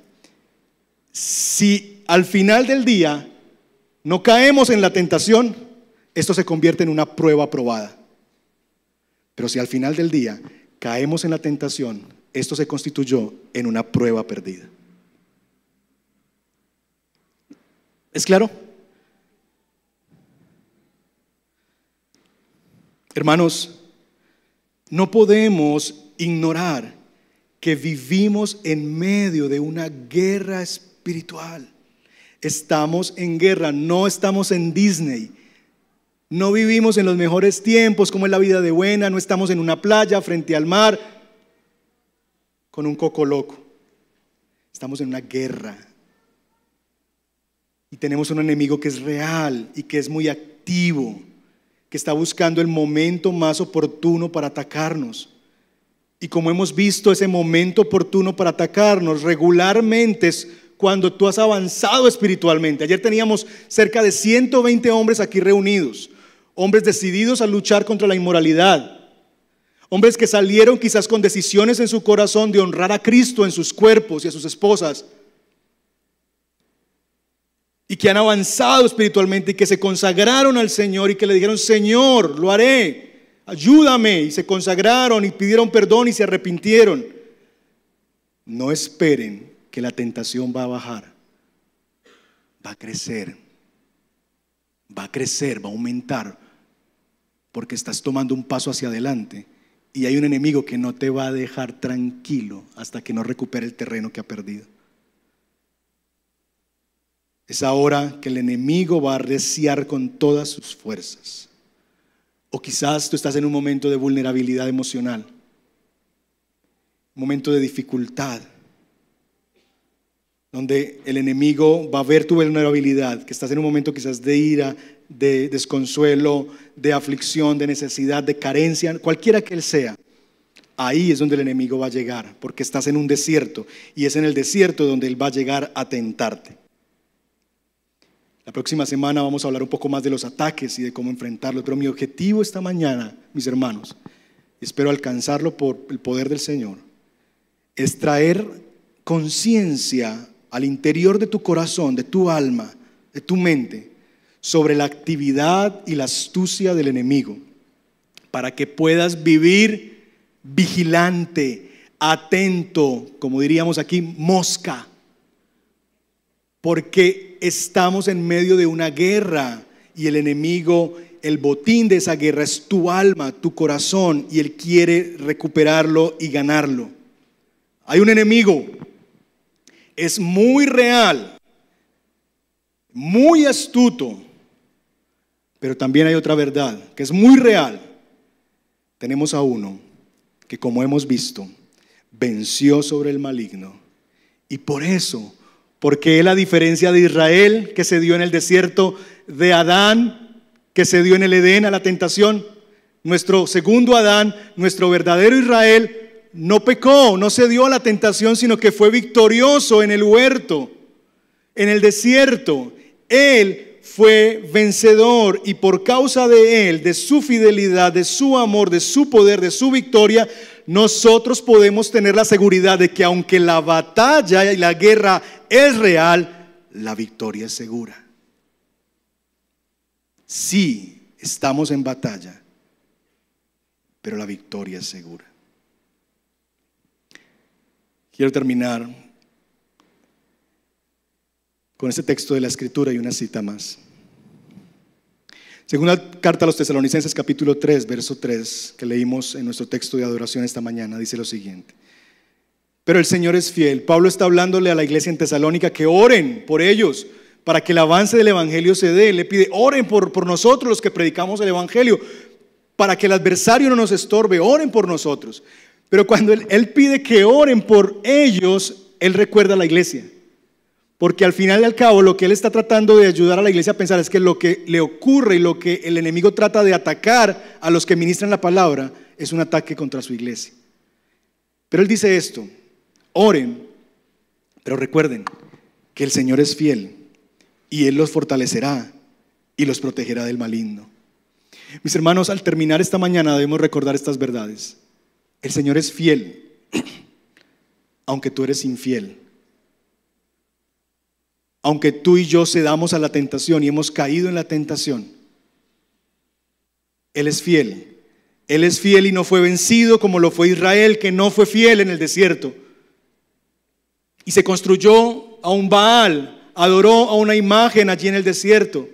Speaker 1: Si al final del día no caemos en la tentación, esto se convierte en una prueba aprobada. Pero si al final del día caemos en la tentación, esto se constituyó en una prueba perdida. ¿Es claro? Hermanos, no podemos ignorar que vivimos en medio de una guerra espiritual. Estamos en guerra, no estamos en Disney. No vivimos en los mejores tiempos, como es la vida de buena, no estamos en una playa frente al mar con un coco loco. Estamos en una guerra. Y tenemos un enemigo que es real y que es muy activo, que está buscando el momento más oportuno para atacarnos. Y como hemos visto, ese momento oportuno para atacarnos regularmente es cuando tú has avanzado espiritualmente. Ayer teníamos cerca de 120 hombres aquí reunidos, hombres decididos a luchar contra la inmoralidad, Hombres que salieron quizás con decisiones en su corazón de honrar a Cristo en sus cuerpos y a sus esposas. Y que han avanzado espiritualmente y que se consagraron al Señor y que le dijeron, Señor, lo haré, ayúdame. Y se consagraron y pidieron perdón y se arrepintieron. No esperen que la tentación va a bajar. Va a crecer. Va a crecer, va a aumentar. Porque estás tomando un paso hacia adelante y hay un enemigo que no te va a dejar tranquilo hasta que no recupere el terreno que ha perdido. Es ahora que el enemigo va a arreciar con todas sus fuerzas. O quizás tú estás en un momento de vulnerabilidad emocional, un momento de dificultad, donde el enemigo va a ver tu vulnerabilidad, que estás en un momento quizás de ira, de desconsuelo, de aflicción, de necesidad, de carencia, cualquiera que él sea, ahí es donde el enemigo va a llegar, porque estás en un desierto y es en el desierto donde él va a llegar a tentarte. Próxima semana vamos a hablar un poco más de los ataques y de cómo enfrentarlos, pero mi objetivo esta mañana, mis hermanos, espero alcanzarlo por el poder del Señor, es traer conciencia al interior de tu corazón, de tu alma, de tu mente, sobre la actividad y la astucia del enemigo, para que puedas vivir vigilante, atento, como diríamos aquí, mosca, porque estamos en medio de una guerra y el enemigo, el botín de esa guerra es tu alma, tu corazón, y él quiere recuperarlo y ganarlo. Hay un enemigo, es muy real, muy astuto, pero también hay otra verdad que es muy real. Tenemos a uno que, como hemos visto, venció sobre el maligno. Y por eso, porque él, a diferencia de Israel, que se dio en el desierto, de Adán, que se dio en el Edén a la tentación, nuestro segundo Adán, nuestro verdadero Israel, no pecó, no se dio a la tentación, sino que fue victorioso en el huerto, en el desierto. Él fue vencedor y por causa de Él, de su fidelidad, de su amor, de su poder, de su victoria, nosotros podemos tener la seguridad de que aunque la batalla y la guerra es real, la victoria es segura. Sí, estamos en batalla, pero la victoria es segura. Quiero terminar con este texto de la Escritura y una cita más. Segunda carta a los tesalonicenses capítulo 3, verso 3, que leímos en nuestro texto de adoración esta mañana, dice lo siguiente. Pero el Señor es fiel. Pablo está hablándole a la iglesia en Tesalónica que oren por ellos para que el avance del Evangelio se dé. Le pide, oren por, por nosotros los que predicamos el Evangelio, para que el adversario no nos estorbe, oren por nosotros. Pero cuando él, él pide que oren por ellos, él recuerda a la iglesia. Porque al final y al cabo lo que él está tratando de ayudar a la iglesia a pensar es que lo que le ocurre y lo que el enemigo trata de atacar a los que ministran la palabra es un ataque contra su iglesia. Pero él dice esto, oren, pero recuerden que el Señor es fiel y Él los fortalecerá y los protegerá del maligno. Mis hermanos, al terminar esta mañana debemos recordar estas verdades. El Señor es fiel, <clears throat> aunque tú eres infiel. Aunque tú y yo cedamos a la tentación y hemos caído en la tentación, Él es fiel. Él es fiel y no fue vencido como lo fue Israel, que no fue fiel en el desierto. Y se construyó a un Baal, adoró a una imagen allí en el desierto.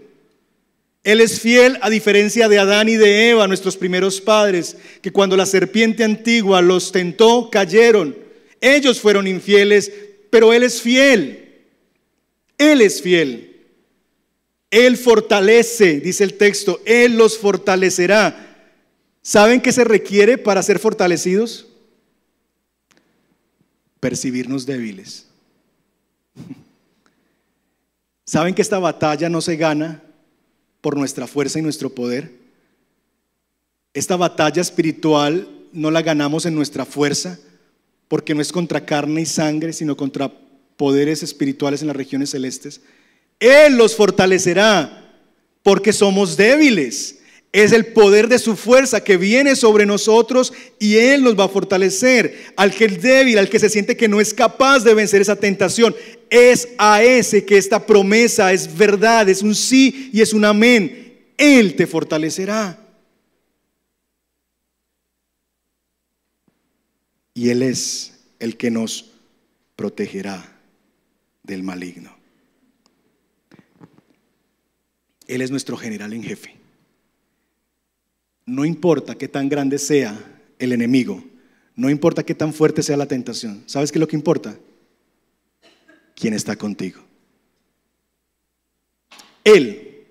Speaker 1: Él es fiel a diferencia de Adán y de Eva, nuestros primeros padres, que cuando la serpiente antigua los tentó, cayeron. Ellos fueron infieles, pero Él es fiel. Él es fiel. Él fortalece, dice el texto, Él los fortalecerá. ¿Saben qué se requiere para ser fortalecidos? Percibirnos débiles. <laughs> ¿Saben que esta batalla no se gana por nuestra fuerza y nuestro poder? Esta batalla espiritual no la ganamos en nuestra fuerza, porque no es contra carne y sangre, sino contra poderes espirituales en las regiones celestes. Él los fortalecerá, porque somos débiles. Es el poder de su fuerza que viene sobre nosotros y Él nos va a fortalecer. Al que es débil, al que se siente que no es capaz de vencer esa tentación, es a ese que esta promesa es verdad, es un sí y es un amén. Él te fortalecerá. Y Él es el que nos protegerá del maligno. Él es nuestro general en jefe. No importa qué tan grande sea el enemigo, no importa qué tan fuerte sea la tentación. ¿Sabes qué es lo que importa? ¿Quién está contigo? Él,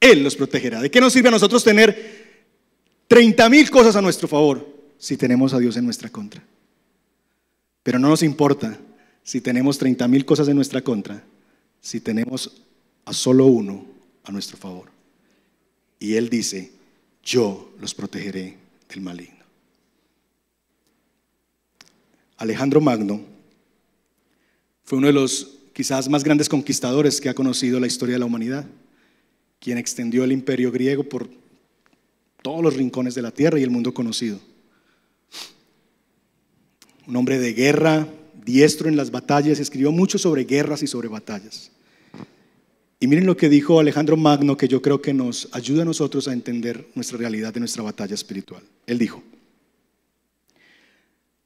Speaker 1: Él los protegerá. ¿De qué nos sirve a nosotros tener 30 mil cosas a nuestro favor si tenemos a Dios en nuestra contra? Pero no nos importa si tenemos 30 mil cosas en nuestra contra, si tenemos a solo uno a nuestro favor. Y Él dice, yo los protegeré del maligno. Alejandro Magno fue uno de los quizás más grandes conquistadores que ha conocido la historia de la humanidad, quien extendió el imperio griego por todos los rincones de la tierra y el mundo conocido. Un hombre de guerra, diestro en las batallas, escribió mucho sobre guerras y sobre batallas. Y miren lo que dijo Alejandro Magno, que yo creo que nos ayuda a nosotros a entender nuestra realidad de nuestra batalla espiritual. Él dijo,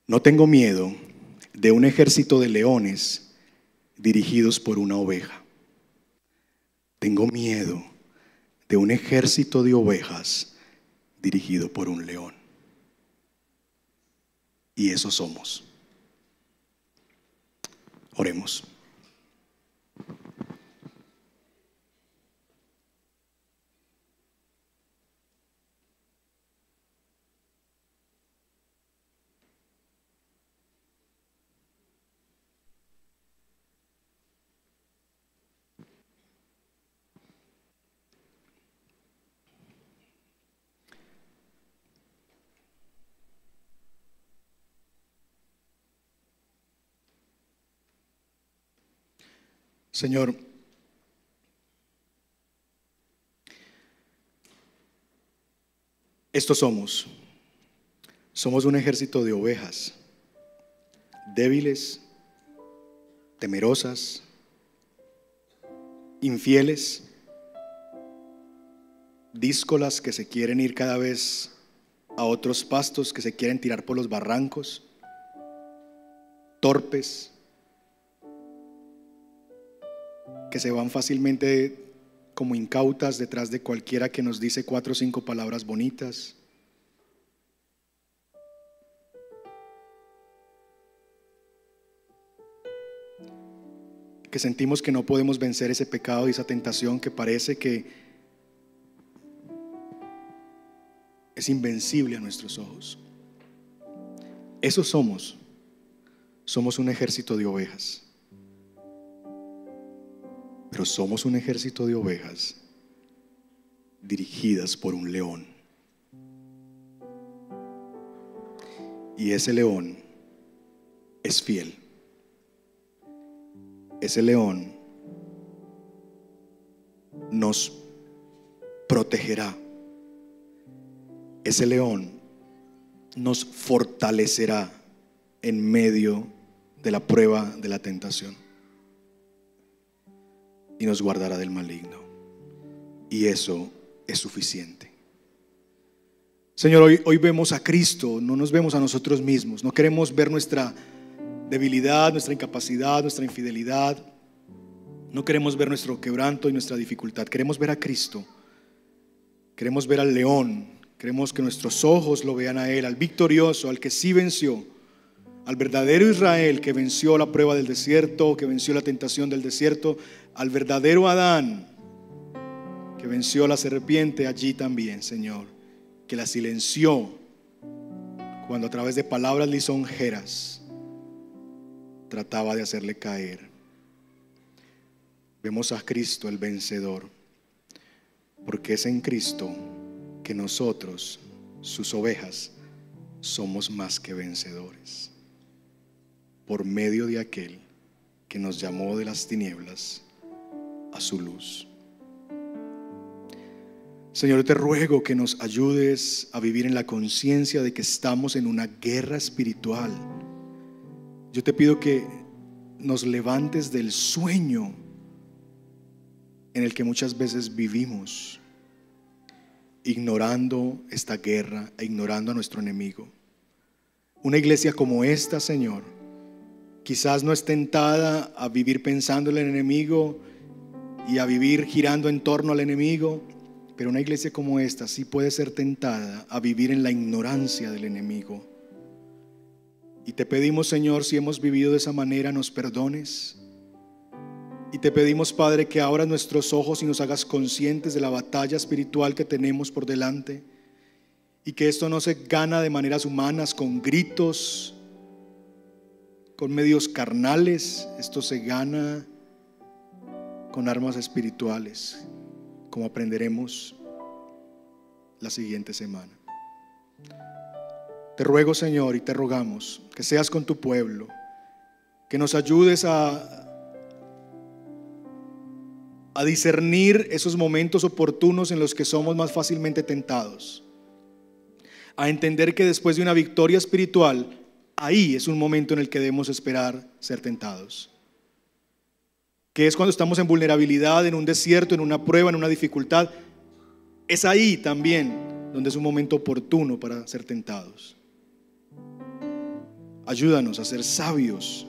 Speaker 1: no tengo miedo de un ejército de leones dirigidos por una oveja. Tengo miedo de un ejército de ovejas dirigido por un león. Y eso somos. Oremos. Señor, estos somos. Somos un ejército de ovejas, débiles, temerosas, infieles, díscolas que se quieren ir cada vez a otros pastos, que se quieren tirar por los barrancos, torpes, que se van fácilmente como incautas detrás de cualquiera que nos dice cuatro o cinco palabras bonitas. Que sentimos que no podemos vencer ese pecado y esa tentación que parece que es invencible a nuestros ojos. Eso somos. Somos un ejército de ovejas. Pero somos un ejército de ovejas dirigidas por un león. Y ese león es fiel. Ese león nos protegerá. Ese león nos fortalecerá en medio de la prueba de la tentación y nos guardará del maligno. Y eso es suficiente. Señor, hoy, hoy vemos a Cristo, no nos vemos a nosotros mismos, no queremos ver nuestra debilidad, nuestra incapacidad, nuestra infidelidad, no queremos ver nuestro quebranto y nuestra dificultad, queremos ver a Cristo, queremos ver al león, queremos que nuestros ojos lo vean a Él, al victorioso, al que sí venció, al verdadero Israel que venció la prueba del desierto, que venció la tentación del desierto, al verdadero Adán que venció la serpiente allí también, Señor, que la silenció cuando a través de palabras lisonjeras trataba de hacerle caer. Vemos a Cristo el vencedor, porque es en Cristo que nosotros, sus ovejas, somos más que vencedores, por medio de aquel que nos llamó de las tinieblas a su luz. Señor, te ruego que nos ayudes a vivir en la conciencia de que estamos en una guerra espiritual. Yo te pido que nos levantes del sueño en el que muchas veces vivimos, ignorando esta guerra e ignorando a nuestro enemigo. Una iglesia como esta, Señor, quizás no es tentada a vivir pensando en el enemigo y a vivir girando en torno al enemigo, pero una iglesia como esta sí puede ser tentada a vivir en la ignorancia del enemigo. Y te pedimos, Señor, si hemos vivido de esa manera, nos perdones y te pedimos, Padre, que abras nuestros ojos y nos hagas conscientes de la batalla espiritual que tenemos por delante. Y que esto no se gana de maneras humanas, con gritos, con medios carnales. Esto se gana con armas espirituales, como aprenderemos la siguiente semana. Te ruego, Señor, y te rogamos que seas con tu pueblo, que nos ayudes a a discernir esos momentos oportunos en los que somos más fácilmente tentados. A entender que después de una victoria espiritual, ahí es un momento en el que debemos esperar ser tentados. Que es cuando estamos en vulnerabilidad, en un desierto, en una prueba, en una dificultad. Es ahí también donde es un momento oportuno para ser tentados. Ayúdanos a ser sabios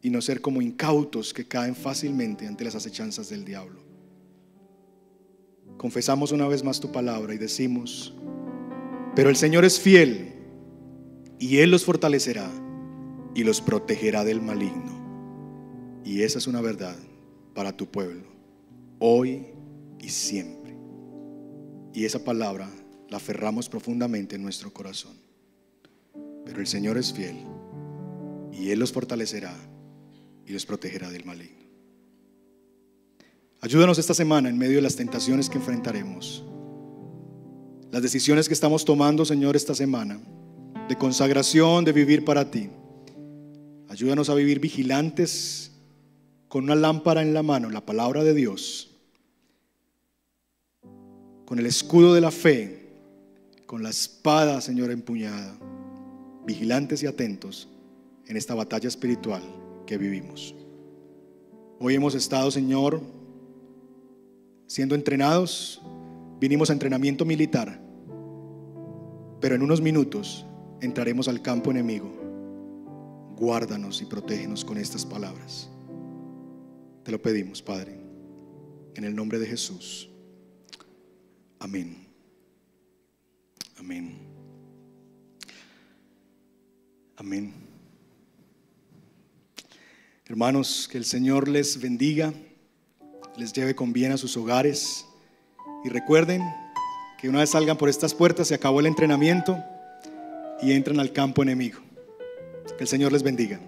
Speaker 1: y no ser como incautos que caen fácilmente ante las acechanzas del diablo. Confesamos una vez más tu palabra y decimos, pero el Señor es fiel y Él los fortalecerá y los protegerá del maligno. Y esa es una verdad para tu pueblo, hoy y siempre. Y esa palabra la aferramos profundamente en nuestro corazón. Pero el Señor es fiel y Él los fortalecerá y los protegerá del maligno. Ayúdanos esta semana en medio de las tentaciones que enfrentaremos. Las decisiones que estamos tomando, Señor, esta semana, de consagración, de vivir para ti. Ayúdanos a vivir vigilantes con una lámpara en la mano, la palabra de Dios, con el escudo de la fe, con la espada, Señor, empuñada, vigilantes y atentos en esta batalla espiritual que vivimos. Hoy hemos estado, Señor, siendo entrenados, vinimos a entrenamiento militar, pero en unos minutos entraremos al campo enemigo. Guárdanos y protégenos con estas palabras. Te lo pedimos, Padre, en el nombre de Jesús. Amén. Amén. Amén. Hermanos, que el Señor les bendiga, les lleve con bien a sus hogares y recuerden que una vez salgan por estas puertas se acabó el entrenamiento y entran al campo enemigo. Que el Señor les bendiga.